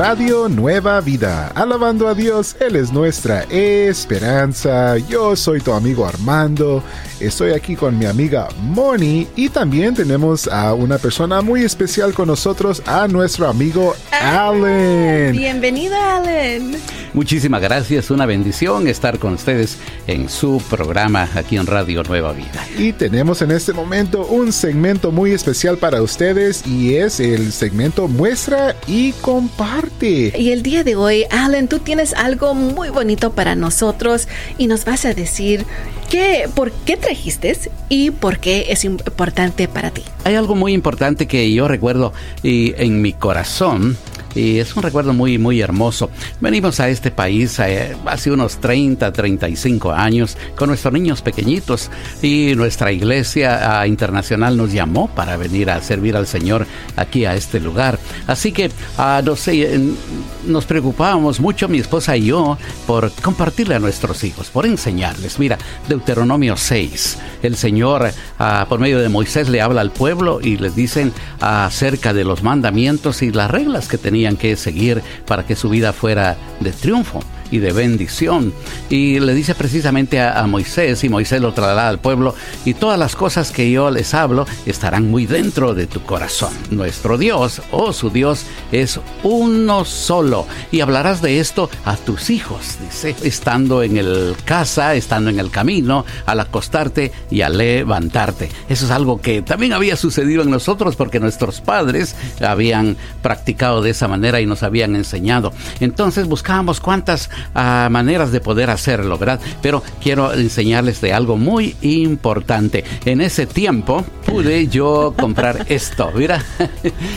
Radio Nueva Vida, alabando a Dios, Él es nuestra esperanza. Yo soy tu amigo Armando, estoy aquí con mi amiga Moni y también tenemos a una persona muy especial con nosotros, a nuestro amigo Allen. Bienvenido Allen. Muchísimas gracias, una bendición estar con ustedes en su programa aquí en Radio Nueva Vida. Y tenemos en este momento un segmento muy especial para ustedes y es el segmento Muestra y Comparte. Y el día de hoy, Alan, tú tienes algo muy bonito para nosotros y nos vas a decir qué, por qué trajiste y por qué es importante para ti. Hay algo muy importante que yo recuerdo y en mi corazón y es un recuerdo muy, muy hermoso. Venimos a este país eh, hace unos 30, 35 años con nuestros niños pequeñitos y nuestra iglesia ah, internacional nos llamó para venir a servir al Señor aquí a este lugar. Así que uh, no sé, nos preocupábamos mucho mi esposa y yo por compartirle a nuestros hijos, por enseñarles. Mira, Deuteronomio 6, el Señor ah, por medio de Moisés le habla al pueblo y les dicen acerca de los mandamientos y las reglas que tenía que seguir para que su vida fuera de triunfo y de bendición. Y le dice precisamente a, Moisés, y Moisés lo traslada al pueblo, y todas las cosas que yo les hablo estarán muy dentro de tu corazón. Nuestro Dios, oh su Dios, es uno solo. Y hablarás de esto a tus hijos, dice, estando en el casa, estando en el camino, al acostarte y al levantarte. Eso es algo que también había sucedido en nosotros porque nuestros padres habían practicado de esa manera y nos habían enseñado. Entonces buscábamos cuántas maneras de poder hacerlo, ¿verdad? Pero quiero enseñarles de algo muy importante. En ese tiempo pude yo comprar esto. Mira,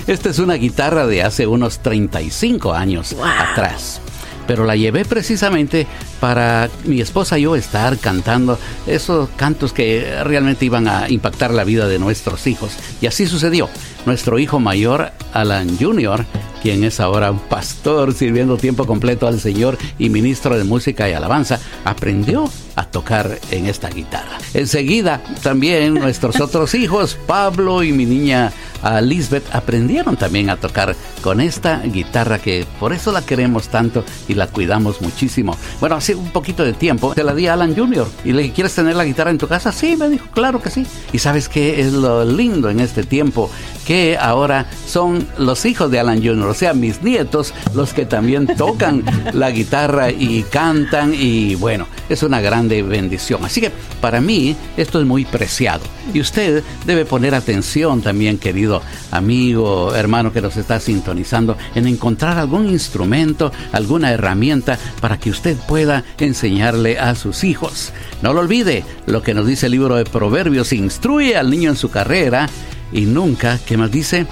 esta es una guitarra de hace unos 35 años atrás pero la llevé precisamente para mi esposa y yo estar cantando esos cantos que realmente iban a impactar la vida de nuestros hijos. Y así sucedió. Nuestro hijo mayor, Alan Jr., quien es ahora un pastor sirviendo tiempo completo al Señor y ministro de música y alabanza, aprendió a tocar en esta guitarra. Enseguida también nuestros otros hijos, Pablo y mi niña Lisbeth, aprendieron también a tocar con esta guitarra que por eso la queremos tanto y la cuidamos muchísimo. Bueno, hace un poquito de tiempo se la di a Alan Jr. y le dije, ¿quieres tener la guitarra en tu casa? Sí, me dijo, claro que sí. Y sabes qué es lo lindo en este tiempo, que ahora son los hijos de Alan Jr., o sea, mis nietos, los que también tocan la guitarra y cantan y bueno, es una grande bendición. Así que para mí esto es muy preciado y usted debe poner atención también, querido amigo, hermano que nos está sintonizando, en encontrar algún instrumento, alguna herramienta para que usted pueda enseñarle a sus hijos. No lo olvide, lo que nos dice el libro de Proverbios, instruye al niño en su carrera y nunca, ¿qué más dice?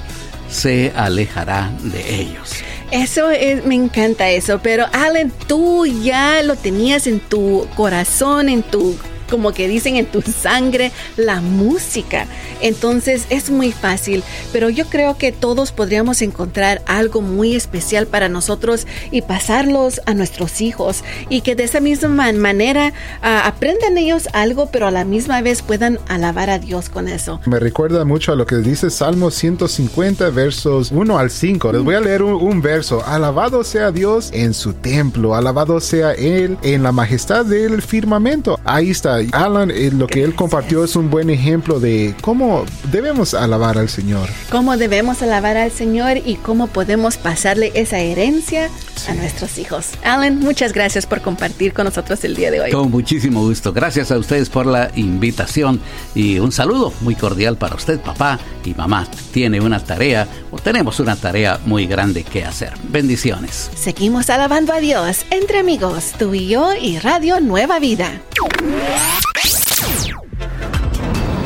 se alejará de ellos. Eso es, me encanta eso, pero Alan, tú ya lo tenías en tu corazón, en tu como que dicen en tu sangre, la música. Entonces es muy fácil, pero yo creo que todos podríamos encontrar algo muy especial para nosotros y pasarlos a nuestros hijos y que de esa misma manera ah, aprendan ellos algo, pero a la misma vez puedan alabar a Dios con eso. Me recuerda mucho a lo que dice Salmo 150 versos 1 al 5. Les voy a leer un, verso. Alabado sea Dios en su templo, alabado sea Él en la majestad del firmamento. Ahí está, Alan, eh, lo que él compartió es un buen ejemplo de cómo debemos alabar al Señor. Cómo debemos alabar al Señor y cómo podemos pasarle esa herencia a nuestros hijos. Alan, muchas gracias por compartir con nosotros el día de hoy. Con muchísimo gusto. Gracias a ustedes por la invitación y un saludo muy cordial para usted, papá y mamá. Tiene una tarea o tenemos una tarea muy grande que hacer. Bendiciones. Seguimos alabando a Dios entre amigos, tú y yo y Radio Nueva Vida.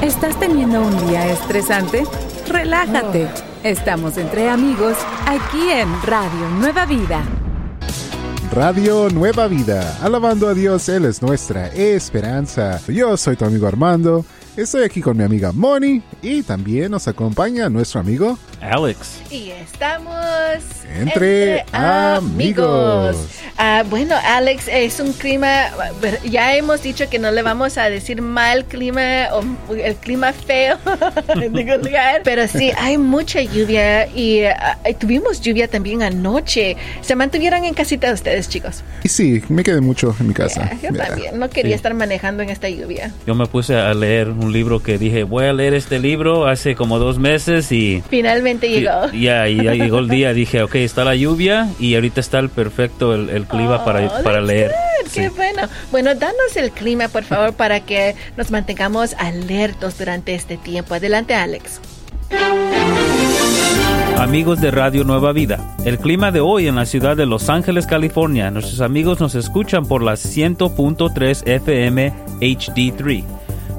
¿Estás teniendo un día estresante? Relájate. Estamos entre amigos aquí en Radio Nueva Vida. Radio Nueva Vida, alabando a Dios, Él es nuestra esperanza. Yo soy tu amigo Armando, estoy aquí con mi amiga Moni y también nos acompaña nuestro amigo Alex. Y estamos entre, amigos. Ah, bueno, Alex, es un clima, ya hemos dicho que no le vamos a decir mal clima o el clima feo en ningún lugar, pero sí, hay mucha lluvia y ah, tuvimos lluvia también anoche. ¿Se mantuvieron en casita ustedes, chicos? Y sí, me quedé mucho en mi casa. Yeah, yo también, no quería estar manejando en esta lluvia. Yo me puse a leer un libro que dije, voy a leer este libro hace como dos meses y... Finalmente llegó. Ya, y ya llegó el día, dije, ok, está la lluvia y ahorita está el perfecto el, el clima Oh, para, para leer. Good, sí. Qué bueno. Bueno, danos el clima, por favor, para que nos mantengamos alertos durante este tiempo. Adelante, Alex. Amigos de Radio Nueva Vida, el clima de hoy en la ciudad de Los Ángeles, California, nuestros amigos nos escuchan por las 100.3 FM HD3.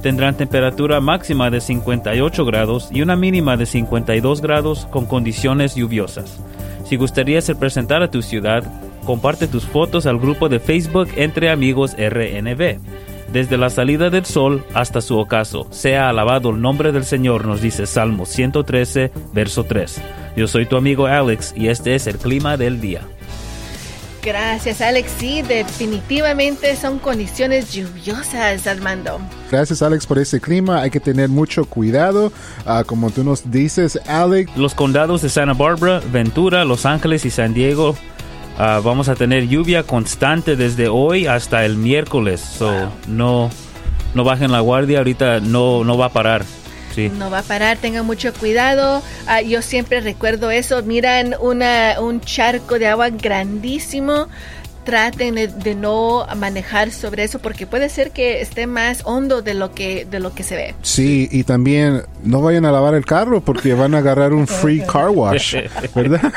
Tendrán temperatura máxima de 58 grados y una mínima de 52 grados con condiciones lluviosas. Si gustarías representar a tu ciudad, comparte tus fotos al grupo de Facebook Entre Amigos RNB. Desde la salida del sol hasta su ocaso, sea alabado el nombre del Señor, nos dice Salmo 113, verso 3. Yo soy tu amigo Alex y este es el clima del día. Gracias, Alex. Sí, definitivamente son condiciones lluviosas, Armando. Gracias, Alex, por ese clima. Hay que tener mucho cuidado. Uh, como tú nos dices, Alex. Los condados de Santa Barbara, Ventura, Los Ángeles y San Diego Uh, vamos a tener lluvia constante desde hoy hasta el miércoles. So, wow. no, no bajen la guardia, ahorita no, no va a parar. No va a parar, tengan mucho cuidado. Uh, yo siempre recuerdo eso. Miran una, un charco de agua grandísimo. Traten de, no manejar sobre eso porque puede ser que esté más hondo de lo que de lo que se ve. Sí, y también no vayan a lavar el carro porque van a agarrar un free car wash, ¿verdad?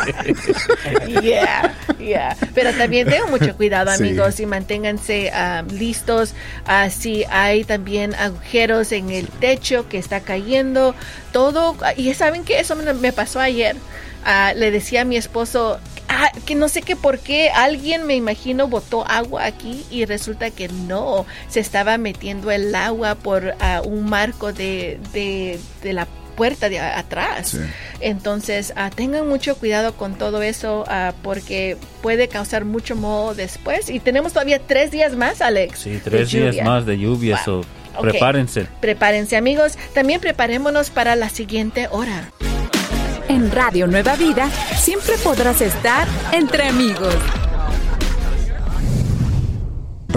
yeah, yeah. Pero también tengan mucho cuidado, amigos, sí. y manténganse um, listos. Uh, si hay también agujeros en el techo que está cayendo, todo. Y saben que eso me pasó ayer. Uh, le decía a mi esposo ah, que no sé qué por qué alguien me imagino botó agua aquí y resulta que no se estaba metiendo el agua por uh, un marco de, de, de la puerta de atrás. Sí. Entonces, uh, tengan mucho cuidado con todo eso uh, porque puede causar mucho moho después. Y tenemos todavía tres días más, Alex. Sí, tres días más de lluvia. Wow. So, okay. Prepárense. Prepárense, amigos. También preparémonos para la siguiente hora. En Radio Nueva Vida siempre podrás estar entre amigos.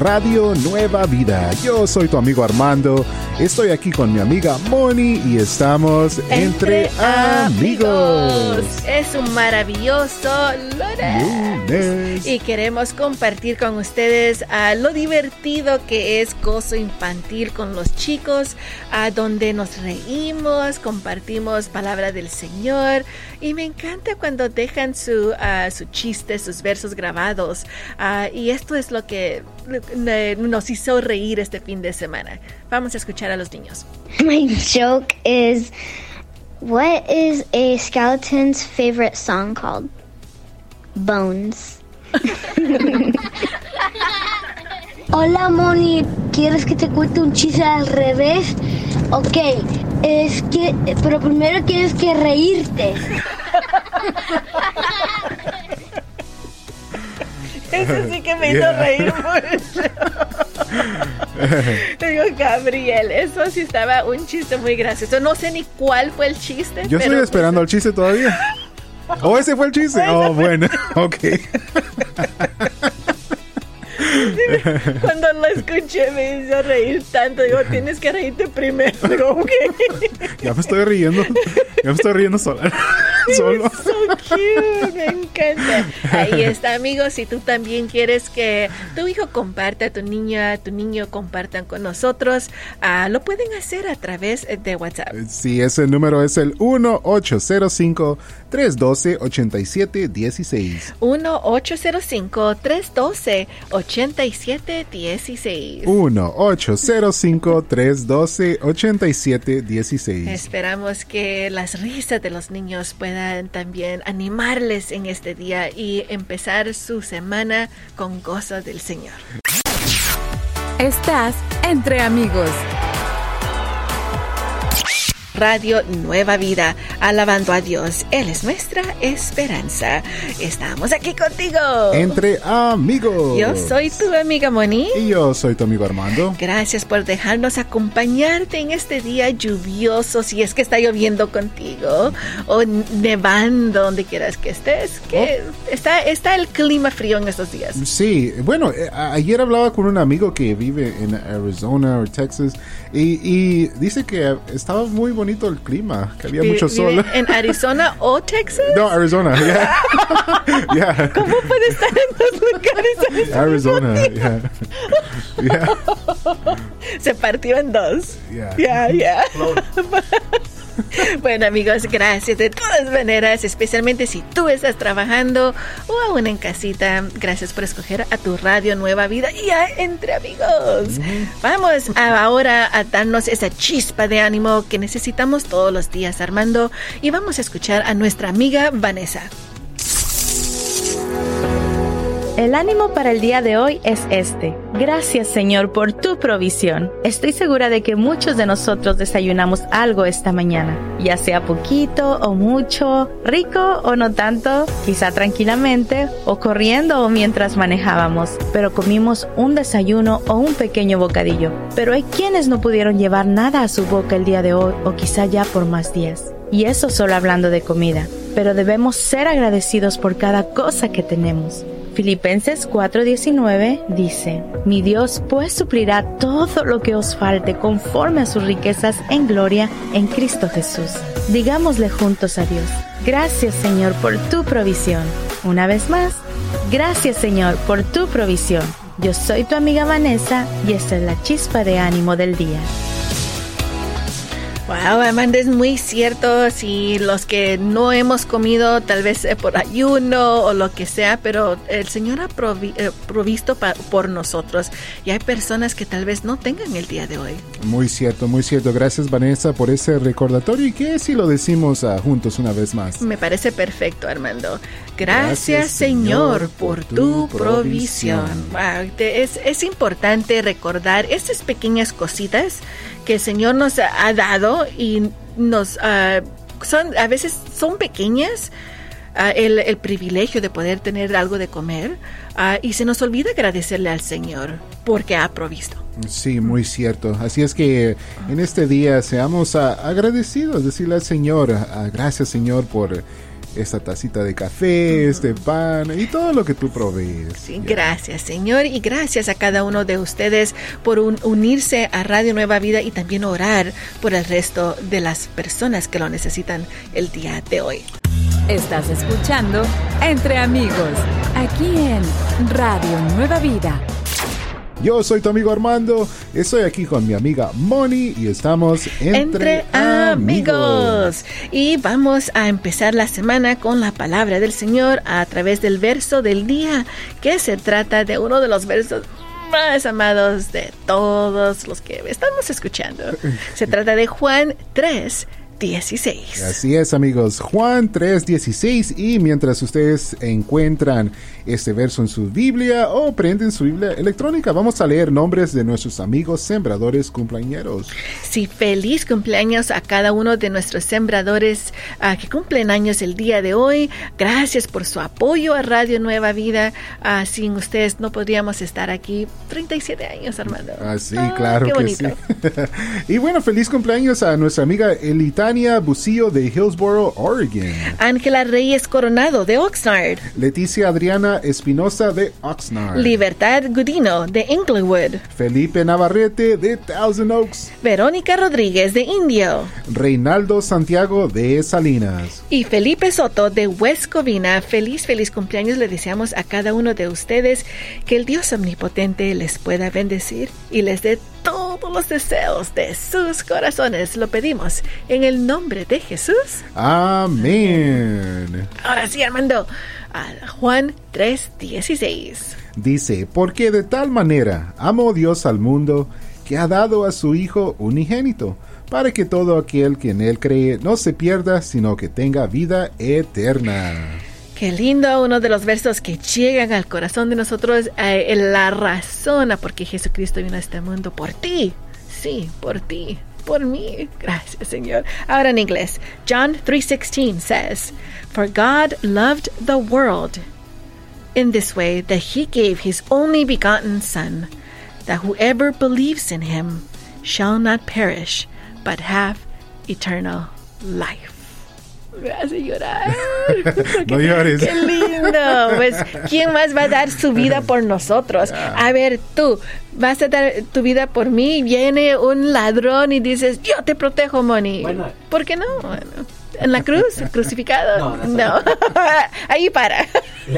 Radio Nueva Vida. Yo soy tu amigo Armando. Estoy aquí con mi amiga Moni y estamos entre, entre amigos. amigos. Es un maravilloso lunes. lunes. Y queremos compartir con ustedes uh, lo divertido que es gozo infantil con los chicos, uh, donde nos reímos, compartimos palabra del Señor. Y me encanta cuando dejan su, uh, su chiste, sus versos grabados. y esto es lo que nos hizo reír este fin de semana. Vamos a escuchar a los niños. My joke is what is a skeleton's favorite song called? Bones. Hola Moni, ¿quieres que te cuente un chiste al revés? Ok, es que, pero primero tienes que reírte. Eso sí que me hizo reír mucho. Digo, Gabriel, eso sí estaba un chiste muy gracioso. No sé ni cuál fue el chiste. Yo estoy esperando el chiste todavía. ¿O oh, ese fue el chiste? Oh, bueno, ok. Cuando lo escuché me hizo reír tanto. Digo, tienes que reírte primero. Digo, ok. Ya me estoy riendo. Ya me estoy riendo sola. Solo. So cute. Me encanta. Ahí está, amigos. Si tú también quieres que tu hijo comparta, tu niña, tu niño compartan con nosotros, uh, lo pueden hacer a través de WhatsApp. Sí, ese número es el 1805 312 8716. 1805 312 8716. 1-805-312-8716. Esperamos que las risas de los niños puedan puedan también animarles en este día y empezar su semana con gozo del Señor. Estás entre amigos. Radio Nueva Vida, alabando a Dios. Él es nuestra esperanza. Estamos aquí contigo. Entre amigos. Yo soy tu amiga Moni. Y yo soy tu amigo Armando. Gracias por dejarnos acompañarte en este día lluvioso, si es que está lloviendo contigo, o nevando donde quieras que estés. Que Oh. está, está el clima frío en estos días. Sí, bueno, eh, ayer hablaba con un amigo que vive en Arizona o Texas y, y dice que estaba muy bonito el clima, que había mucho sol. ¿En Arizona o Texas? No, Arizona, yeah. Yeah. ¿Cómo puede estar en dos lugares? Arizona, yeah. Yeah. Se partió en dos. Yeah. Ya. Bueno amigos, gracias de todas maneras, especialmente si tú estás trabajando o aún en casita. Gracias por escoger a tu radio Nueva Vida y a Entre Amigos. Vamos a- ahora a darnos esa chispa de ánimo que necesitamos todos los días, Armando, y vamos a escuchar a nuestra amiga Vanessa. El ánimo para el día de hoy es este. Gracias Señor por tu provisión. Estoy segura de que muchos de nosotros desayunamos algo esta mañana, ya sea poquito o mucho, rico o no tanto, quizá tranquilamente o corriendo o mientras manejábamos, pero comimos un desayuno o un pequeño bocadillo. Pero hay quienes no pudieron llevar nada a su boca el día de hoy o quizá ya por más días. Y eso solo hablando de comida. Pero debemos ser agradecidos por cada cosa que tenemos. Filipenses 4:19 dice, Mi Dios pues suplirá todo lo que os falte conforme a sus riquezas en gloria en Cristo Jesús. Digámosle juntos a Dios, gracias Señor por tu provisión. Una vez más, gracias Señor por tu provisión. Yo soy tu amiga Vanessa y esta es la chispa de ánimo del día. Wow, Amanda, es muy cierto. Si los que no hemos comido, tal vez eh, por ayuno o lo que sea, pero el Señor ha provi- eh, provisto por nosotros. Y hay personas que tal vez no tengan el día de hoy. Muy cierto, muy cierto. Gracias Vanessa por ese recordatorio. ¿Y qué si lo decimos ah, juntos una vez más? Me parece perfecto, Armando. Gracias, Señor, por tu provisión. Wow, es, es importante recordar estas pequeñas cositas que el Señor nos ha, dado y nos ah, son a veces son pequeñas. ah, el, el privilegio de poder tener algo de comer ah, y se nos olvida agradecerle al Señor porque ha provisto. Sí, muy cierto. Así es que en este día seamos agradecidos, decirle al Señor, gracias Señor por esta tacita de café, este pan y todo lo que tú provees. Sí, gracias, Señor, y gracias a cada uno de ustedes por un- unirse a Radio Nueva Vida y también orar por el resto de las personas que lo necesitan el día de hoy. Estás escuchando Entre Amigos, aquí en Radio Nueva Vida. Yo soy tu amigo Armando, estoy aquí con mi amiga Moni y estamos entre, Entre amigos. Y vamos a empezar la semana con la palabra del Señor a través del verso del día, que se trata de uno de los versos más amados de todos los que estamos escuchando. Se trata de Juan 3, 16. Así es amigos, Juan 3:16 y mientras ustedes encuentran este verso en su Biblia o prenden su Biblia electrónica, vamos a leer nombres de nuestros amigos sembradores cumpleañeros. Sí, feliz cumpleaños a cada uno de nuestros sembradores ah, que cumplen años el día de hoy. Gracias por su apoyo a Radio Nueva Vida. Ah, sin ustedes no podríamos estar aquí 37 años, Armando. Así, Ah, claro qué que bonito. sí. y bueno, feliz cumpleaños a nuestra amiga Elitania Bucillo de Hillsboro, Oregon. Ángela Reyes Coronado de Oxnard. Leticia Adriana Espinosa de Oxnard. Libertad Gudino de Inglewood. Felipe Navarrete de Thousand Oaks. Verónica Rodríguez de Indio. Reinaldo Santiago de Salinas. Y Felipe Soto de West Covina, feliz, feliz cumpleaños le deseamos a cada uno de ustedes que el Dios omnipotente les pueda bendecir y les dé todos los deseos de sus corazones. Lo pedimos en el nombre de Jesús. Amén. Ahora sí, Armando, a Juan 3:16. Dice, porque de tal manera amó Dios al mundo que ha dado a su Hijo unigénito, para que todo aquel que en Él cree no se pierda, sino que tenga vida eterna. Qué lindo, uno de los versos que llegan al corazón de nosotros, eh, la razón a por qué Jesucristo vino a este mundo, por ti, sí, por ti, por mí. Gracias, Señor. Ahora en inglés, John 3:16 says, For God loved the world in this way that he gave his only begotten Son, that whoever believes in him shall not perish, but have eternal life. Me hace llorar. No llores. Qué lindo. Pues, ¿quién más va a dar su vida por nosotros? A ver, tú, vas a dar tu vida por mí. Viene un ladrón y dices, yo te protejo, Moni. Bueno. ¿Por qué no? Bueno, En la cruz, crucificado. No, no, No. Ahí para.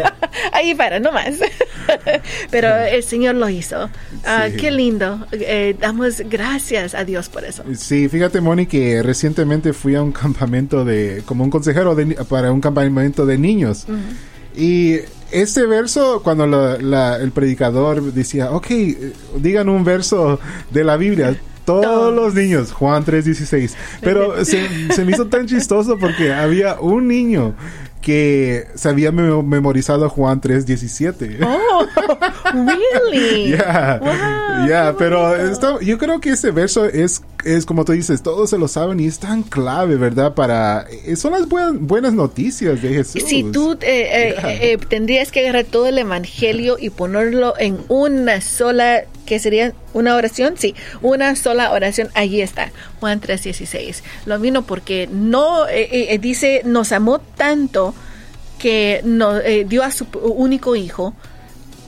Ahí para, no más. Pero el Señor lo hizo. Ah, Sí. Qué lindo. Eh, damos gracias a Dios por eso. Sí, fíjate, Moni, que recientemente fui a un campamento de, como un consejero de para un campamento de niños. Y este verso, cuando la- la- el predicador decía, ok, digan un verso de la Biblia. Todos los niños, Juan 3:16. Pero se, se me hizo tan chistoso porque había un niño que se había memo- memorizado Juan 3:17. Oh, really? Wow, ya, qué pero está- yo creo que ese verso es, es como tú dices, todos se lo saben y es tan clave, ¿verdad? Para, eh, son las buen- buenas noticias de Jesús. Si tú eh, eh, Yeah. eh, tendrías que agarrar todo el evangelio y ponerlo en una sola, que sería una oración, sí, una sola oración, allí está, Juan 3:16. Lo vino porque no, eh, eh, dice, nos amó tanto que nos eh, dio a su único hijo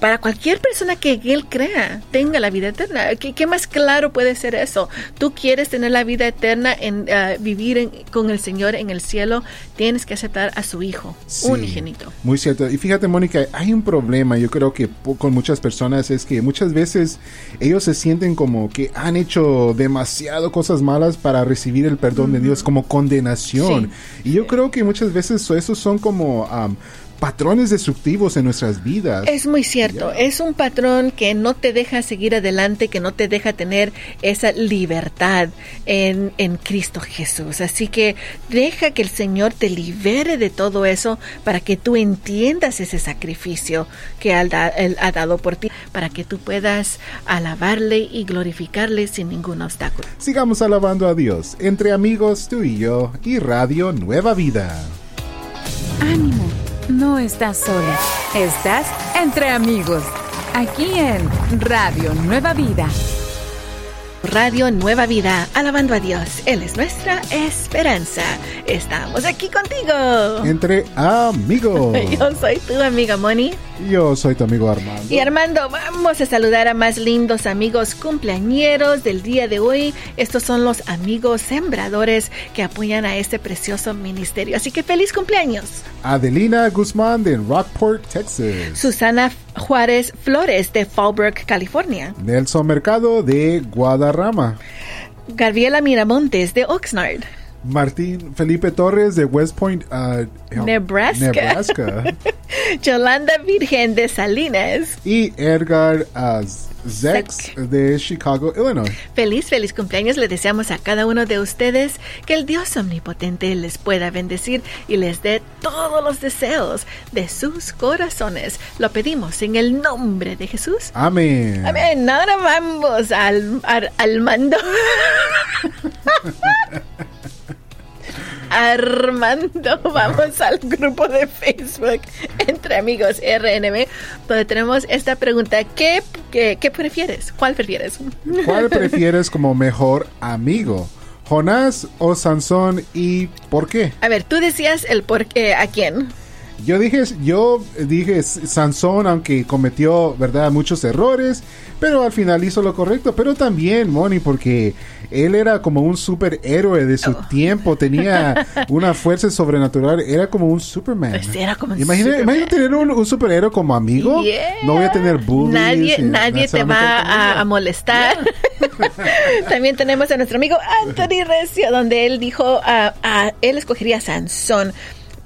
para cualquier persona que él crea tenga la vida eterna. ¿Qué, qué más claro puede ser eso? Tú quieres tener la vida eterna, en ah, vivir en- con el Señor en el cielo, tienes que aceptar a su Hijo, Sí, unigénito. Muy cierto. Y fíjate, Mónica, hay un problema, yo creo que con muchas personas es que muchas veces ellos se sienten como que han hecho demasiado cosas malas para recibir el perdón de Dios, como condenación. Y yo creo que muchas veces esos son como am, patrones destructivos en nuestras vidas. Es muy cierto, es un patrón que no te deja seguir adelante, que no te deja tener esa libertad en, en Cristo Jesús. Así que deja que el Señor te libere de todo eso para que tú entiendas ese sacrificio que Él, da- Él ha dado por ti, para que tú puedas alabarle y glorificarle sin ningún obstáculo. Sigamos alabando a Dios, entre amigos, tú y yo, y Radio Nueva Vida. Ánimo, no estás sola. Estás entre amigos. Aquí en Radio Nueva Vida. Radio Nueva Vida, alabando a Dios. Él es nuestra esperanza. Estamos aquí contigo. Entre amigos. Yo soy tu amiga Moni. Yo soy tu amigo Armando. Y Armando, vamos a saludar a más lindos amigos cumpleañeros del día de hoy. Estos son los amigos sembradores que apoyan a este precioso ministerio. Así que feliz cumpleaños. Adelina Guzmán de Rockport, Texas. Susana Juárez Flores de Fallbrook, California. Nelson Mercado de Guadarrama. Gabriela Miramontes de Oxnard. Martín Felipe Torres de West Point, uh, Nebraska. Nebraska. Yolanda Virgen de Salinas. y Edgar uh, Zex de Chicago, Illinois. Feliz, feliz cumpleaños. Le deseamos a cada uno de ustedes que el Dios omnipotente les pueda bendecir y les dé todos los deseos de sus corazones. Lo pedimos en el nombre de Jesús. Amén. Amén. Ahora vamos al, al, al mando. Armando, vamos al grupo de Facebook Entre Amigos RNB, donde tenemos esta pregunta. ¿Qué, qué, qué prefieres? ¿Cuál prefieres? ¿Cuál prefieres como mejor amigo? ¿Jonás o Sansón y por qué? A ver, tú decías el por qué, ¿a quién? Yo dije, yo dije Sansón, aunque cometió, ¿verdad?, muchos errores, pero al final hizo lo correcto. Pero también, Moni, porque él era como un superhéroe de su Oh. tiempo, tenía una fuerza sobrenatural, era como un Superman. Pues era como un imagina, Superman. imagina tener un, un superhéroe como amigo. Yeah. No voy a tener bullies. Nadie, y- nadie te va a molestar. También tenemos a nuestro amigo Anthony Recio, donde él dijo, ah, él escogería a Sansón.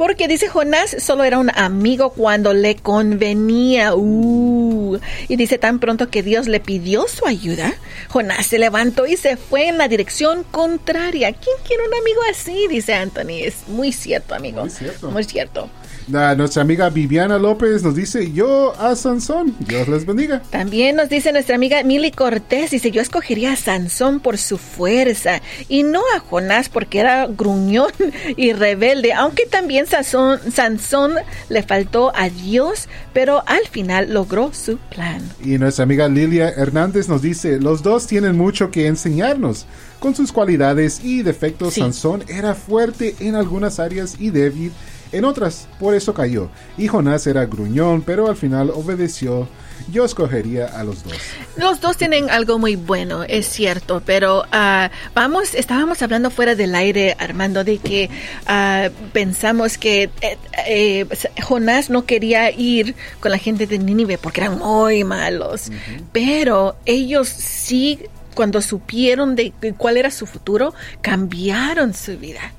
Porque dice Jonás solo era un amigo cuando le convenía. Uh, y dice tan pronto que Dios le pidió su ayuda, Jonás se levantó y se fue en la dirección contraria. ¿Quién quiere un amigo así? Dice Anthony. Es muy cierto, amigo. Muy cierto. Muy cierto nuestra amiga Viviana López nos dice, yo a Sansón, Dios les bendiga. También nos dice nuestra amiga Mili Cortés, dice, yo escogería a Sansón por su fuerza y no a Jonás porque era gruñón y rebelde, aunque también Sansón, Sansón le faltó a Dios, pero al final logró su plan. Y nuestra amiga Lilia Hernández nos dice, los dos tienen mucho que enseñarnos. Con sus cualidades y defectos, Sansón era fuerte en algunas áreas y débil en otras, por eso cayó. Y Jonás era gruñón, pero al final obedeció. Yo escogería a los dos. Los dos tienen algo muy bueno, es cierto, pero uh, vamos, estábamos hablando fuera del aire, Armando, de que uh, pensamos que eh, eh, Jonás no quería ir con la gente de Nínive porque eran muy malos, pero ellos sí cuando supieron de cuál era su futuro, cambiaron su vida.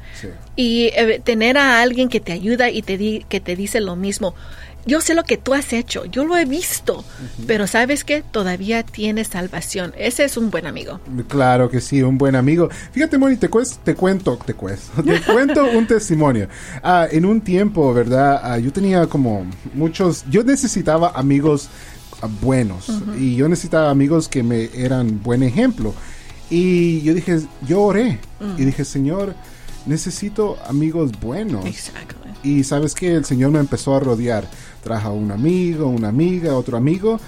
Y eh, tener a alguien que te ayuda y te di, que te dice lo mismo. Yo sé lo que tú has hecho, yo lo he visto, pero sabes que todavía tienes salvación. Ese es un buen amigo. Claro que sí, un buen amigo. Fíjate, Moni, te, te cuento, te, te cuento un testimonio. Ah, en un tiempo, ¿verdad? Ah, yo tenía como muchos, yo necesitaba amigos buenos y yo necesitaba amigos que me eran buen ejemplo. Y yo dije, yo oré y dije, Señor, necesito amigos buenos. Y sabes que el Señor me empezó a rodear. Trajo un amigo, una amiga, otro amigo.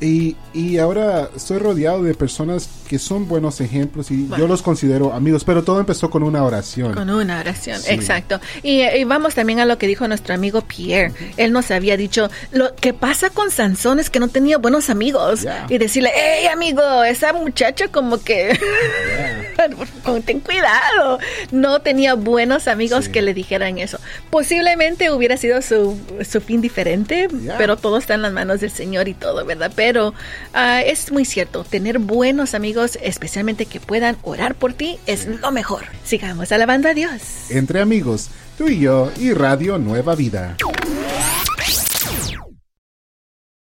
Y, y, ahora estoy rodeado de personas que son buenos ejemplos y yo los considero amigos, pero todo empezó con una oración. Con una oración, exacto. Y, vamos también a lo que dijo nuestro amigo Pierre. Él nos había dicho, lo que pasa con Sansón es que no tenía buenos amigos. Y decirle, hey amigo, esa muchacha como que... ten cuidado. No tenía buenos amigos que le dijeran eso. Posiblemente hubiera sido su, su fin diferente, pero todo está en las manos del Señor y todo, ¿verdad? Pero pero ah, es muy cierto, tener buenos amigos, especialmente que puedan orar por ti, es lo mejor. Sigamos alabando a Dios. Entre amigos, tú y yo y Radio Nueva Vida.